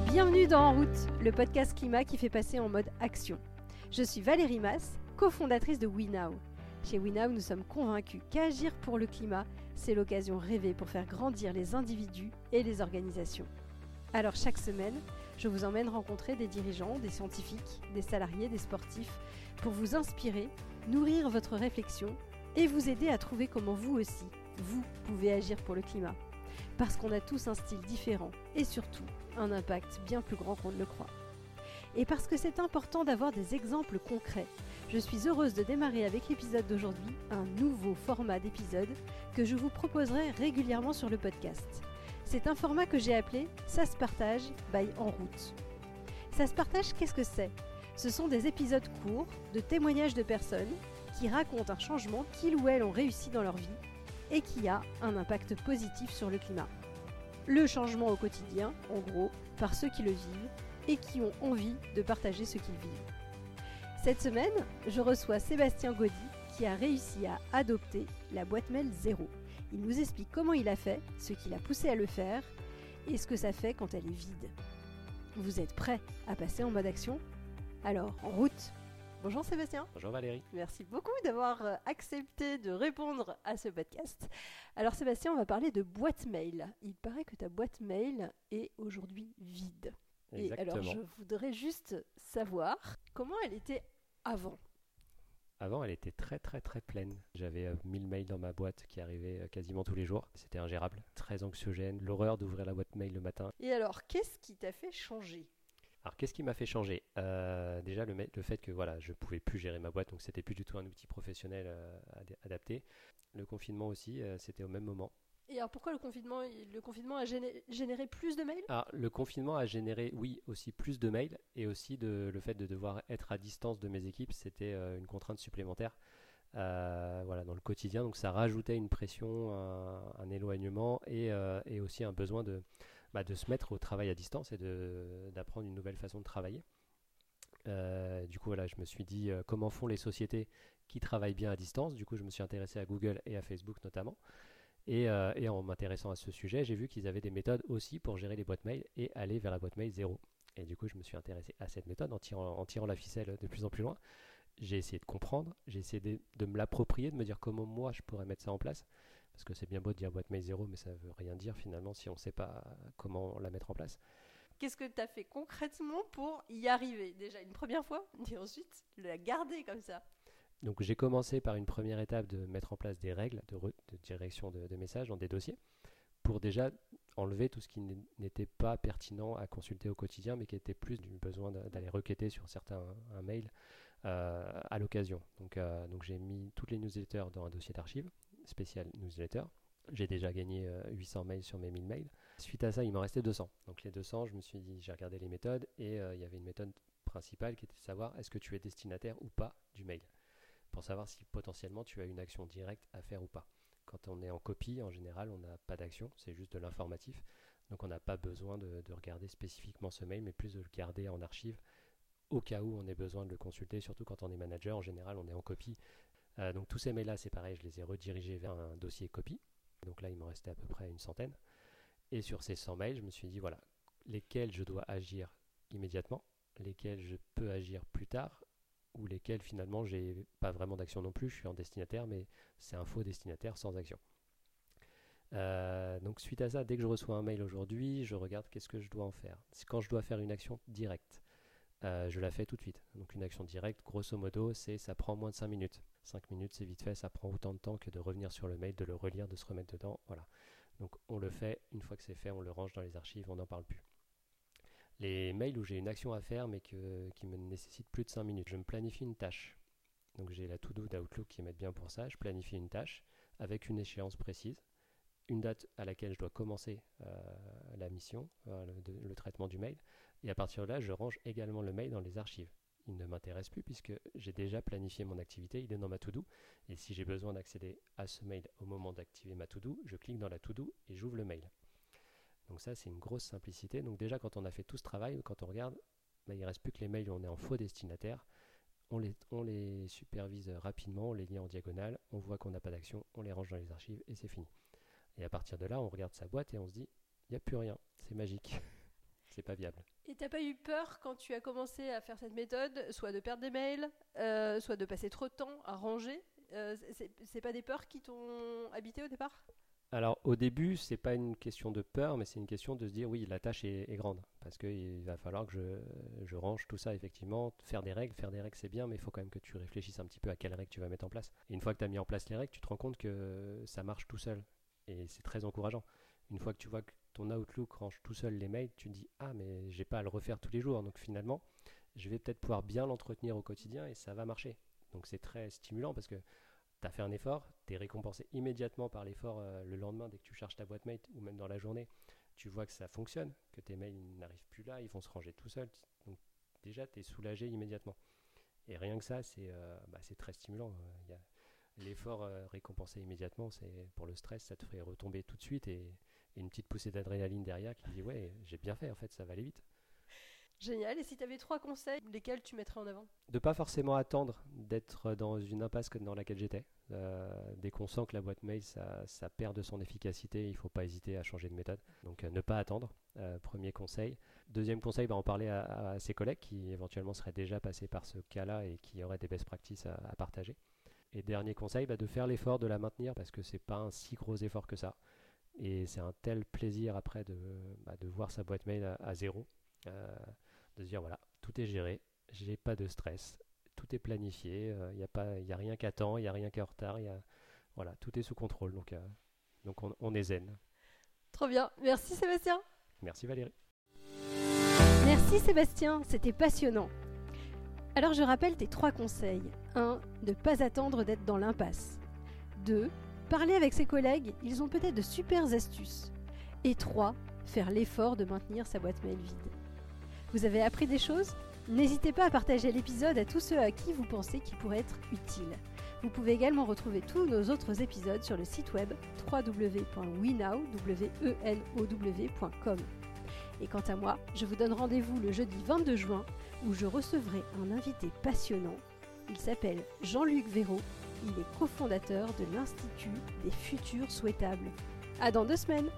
bienvenue dans En route, le podcast climat qui fait passer en mode action. Je suis Valérie Mass, cofondatrice de WeNow. Chez WeNow, nous sommes convaincus qu'agir pour le climat, c'est l'occasion rêvée pour faire grandir les individus et les organisations. Alors chaque semaine, je vous emmène rencontrer des dirigeants, des scientifiques, des salariés, des sportifs, pour vous inspirer, nourrir votre réflexion et vous aider à trouver comment vous aussi, vous pouvez agir pour le climat. Parce qu'on a tous un style différent et surtout un impact bien plus grand qu'on ne le croit. Et parce que c'est important d'avoir des exemples concrets, je suis heureuse de démarrer avec l'épisode d'aujourd'hui un nouveau format d'épisode que je vous proposerai régulièrement sur le podcast. C'est un format que j'ai appelé Ça se partage by En route. Ça se partage, qu'est-ce que c'est? Ce sont des épisodes courts de témoignages de personnes qui racontent un changement qu'ils ou elles ont réussi dans leur vie et qui a un impact positif sur le climat. Le changement au quotidien, en gros, par ceux qui le vivent et qui ont envie de partager ce qu'ils vivent. Cette semaine, je reçois Sébastien Gaudy qui a réussi à adopter la boîte mail zéro. Il nous explique comment il a fait, ce qui l'a poussé à le faire et ce que ça fait quand elle est vide. Vous êtes prêts à passer en mode action? Alors, en route Bonjour Sébastien. Bonjour Valérie. Merci beaucoup d'avoir euh, accepté de répondre à ce podcast. Alors Sébastien, on va parler de boîte mail. Il paraît que ta boîte mail est aujourd'hui vide. Exactement. Et alors je voudrais juste savoir comment elle était avant. Avant, elle était très très très pleine. J'avais euh, 1000 mails dans ma boîte qui arrivaient euh, quasiment tous les jours. C'était ingérable, très anxiogène, l'horreur d'ouvrir la boîte mail le matin. Et alors, qu'est-ce qui t'a fait changer? Alors qu'est-ce qui m'a fait changer? Euh, Déjà le, fait que voilà, je pouvais plus gérer ma boîte, donc c'était plus du tout un outil professionnel euh, ad- adapté. Le confinement aussi, euh, c'était au même moment. Et alors pourquoi le confinement, le confinement a géné- généré plus de mails? Le confinement a généré, oui, aussi plus de mails et aussi de, le fait de devoir être à distance de mes équipes, c'était une contrainte supplémentaire voilà, dans le quotidien. Donc, ça rajoutait une pression, un, un éloignement et, et aussi un besoin de, bah, de se mettre au travail à distance et d'apprendre une nouvelle façon de travailler. Euh, du coup, voilà, je me suis dit euh, comment font les sociétés qui travaillent bien à distance? Du coup, je me suis intéressé à Google et à Facebook notamment. Et, euh, et en m'intéressant à ce sujet, j'ai vu qu'ils avaient des méthodes aussi pour gérer les boîtes mail et aller vers la boîte mail zéro. Et du coup, je me suis intéressé à cette méthode en tirant, la ficelle de plus en plus loin. J'ai essayé de comprendre, j'ai essayé de me l'approprier, de me dire comment moi je pourrais mettre ça en place. Parce que c'est bien beau de dire boîte mail zéro, mais ça veut rien dire finalement si on ne sait pas comment la mettre en place. Qu'est-ce que tu as fait concrètement pour y arriver? Déjà une première fois, et ensuite la garder comme ça. Donc j'ai commencé par une première étape de mettre en place des règles de, re- de direction de, de messages dans des dossiers pour déjà enlever tout ce qui n'était pas pertinent à consulter au quotidien mais qui était plus du besoin d'a- d'aller requêter sur certains un mail euh, à l'occasion. Donc, euh, donc j'ai mis toutes les newsletters dans un dossier d'archives spécial newsletter. J'ai déjà gagné euh, 800 mails sur mes 1000 mails. Suite à ça, il m'en restait 200. Donc les 200, je me suis dit, j'ai regardé les méthodes et euh, il y avait une méthode principale qui était de savoir est-ce que tu es destinataire ou pas du mail pour savoir si potentiellement tu as une action directe à faire ou pas. Quand on est en copie, en général, on n'a pas d'action, c'est juste de l'informatif. Donc on n'a pas besoin de regarder spécifiquement ce mail, mais plus de le garder en archive au cas où on ait besoin de le consulter, surtout quand on est manager, en général on est en copie. Euh, donc tous ces mails-là, c'est pareil, je les ai redirigés vers un dossier copie. Donc là, il m'en restait à peu près une centaine. Et sur ces 100 mails, je me suis dit, voilà, lesquels je dois agir immédiatement, lesquels je peux agir plus tard, ou lesquels finalement j'ai pas vraiment d'action non plus, je suis en destinataire, mais c'est un faux destinataire sans action. Euh, donc suite à ça, dès que je reçois un mail aujourd'hui, je regarde qu'est-ce que je dois en faire. C'est Quand je dois faire une action directe, euh, je la fais tout de suite. Donc une action directe, grosso modo, c'est ça prend moins de 5 minutes. 5 minutes, c'est vite fait, ça prend autant de temps que de revenir sur le mail, de le relire, de se remettre dedans. Voilà. Donc on le fait, une fois que c'est fait, on le range dans les archives, on n'en parle plus. Les mails où j'ai une action à faire mais qui me nécessite plus de 5 minutes, je me planifie une tâche. Donc j'ai la to-do d'Outlook qui m'aide bien pour ça. Je planifie une tâche avec une échéance précise, une date à laquelle je dois commencer euh, la mission, euh, le, traitement du mail. Et à partir de là, je range également le mail dans les archives. Il ne m'intéresse plus puisque j'ai déjà planifié mon activité, il est dans ma to-do. Et si j'ai besoin d'accéder à ce mail au moment d'activer ma to-do, je clique dans la to-do et j'ouvre le mail. Donc ça, c'est une grosse simplicité. Donc déjà, quand on a fait tout ce travail, quand on regarde, bah, il ne reste plus que les mails où on est en faux destinataire. On les, on les supervise rapidement, on les lit en diagonale, on voit qu'on n'a pas d'action, on les range dans les archives et c'est fini. Et à partir de là, on regarde sa boîte et on se dit, il n'y a plus rien, c'est magique. c'est pas viable. Et t'as pas eu peur quand tu as commencé à faire cette méthode, soit de perdre des mails, euh, soit de passer trop de temps à ranger euh, c'est- pas des peurs qui t'ont habité au départ? Alors au début, c'est pas une question de peur, mais c'est une question de se dire oui, la tâche est, est grande parce qu'il va falloir que je, je range tout ça effectivement. Faire des règles, faire des règles c'est bien, mais il faut quand même que tu réfléchisses un petit peu à quelles règles tu vas mettre en place. Et une fois que tu as mis en place les règles, tu te rends compte que ça marche tout seul et c'est très encourageant. Une fois que tu vois que ton Outlook range tout seul les mails, tu te dis ah mais j'ai pas à le refaire tous les jours, donc finalement je vais peut-être pouvoir bien l'entretenir au quotidien et ça va marcher. Donc c'est très stimulant parce que tu as fait un effort, tu es récompensé immédiatement par l'effort euh, le lendemain dès que tu charges ta boîte mail ou même dans la journée. Tu vois que ça fonctionne, que tes mails n'arrivent plus là, ils vont se ranger tout seuls. Donc déjà, tu es soulagé immédiatement. Et rien que ça, c'est euh, bah, très stimulant. Il y a L'effort euh, récompensé immédiatement, c'est pour le stress, ça te fait retomber tout de suite et, et une petite poussée d'adrénaline derrière qui dit ouais, j'ai bien fait en fait, ça va aller vite. Génial. Et si tu avais trois conseils, lesquels tu mettrais en avant? De pas forcément attendre d'être dans une impasse dans laquelle j'étais. Euh, dès qu'on sent que la boîte mail ça, ça perd de son efficacité, il faut pas hésiter à changer de méthode. Donc euh, ne pas attendre, euh, premier conseil. Deuxième conseil, bah, en parler à, à ses collègues qui éventuellement seraient déjà passés par ce cas-là et qui auraient des best practices à, à partager. Et dernier conseil, bah, de faire l'effort de la maintenir parce que c'est pas un si gros effort que ça. Et c'est un tel plaisir après de, bah, de voir sa boîte mail à, à zéro, euh, de se dire voilà, tout est géré, j'ai pas de stress, tout est planifié, il n'y a, pas- y a rien qui attend, il n'y a rien en retard, y a, voilà, tout est sous contrôle, donc, euh, donc on, on est zen. Trop bien. Merci Sébastien. Merci Valérie. Merci Sébastien, c'était passionnant. Alors je rappelle tes trois conseils. 1. Ne pas attendre d'être dans l'impasse. 2. Parler avec ses collègues, ils ont peut-être de super astuces. Et 3. Faire l'effort de maintenir sa boîte mail vide. Vous avez appris des choses? N'hésitez pas à partager l'épisode à tous ceux à qui vous pensez qu'il pourrait être utile. Vous pouvez également retrouver tous nos autres épisodes sur le site web www.wenow.com. Et quant à moi, je vous donne rendez-vous le jeudi 22 juin où je recevrai un invité passionnant. Il s'appelle Jean-Luc Véraud. Il est cofondateur de l'Institut des futurs souhaitables. À dans deux semaines!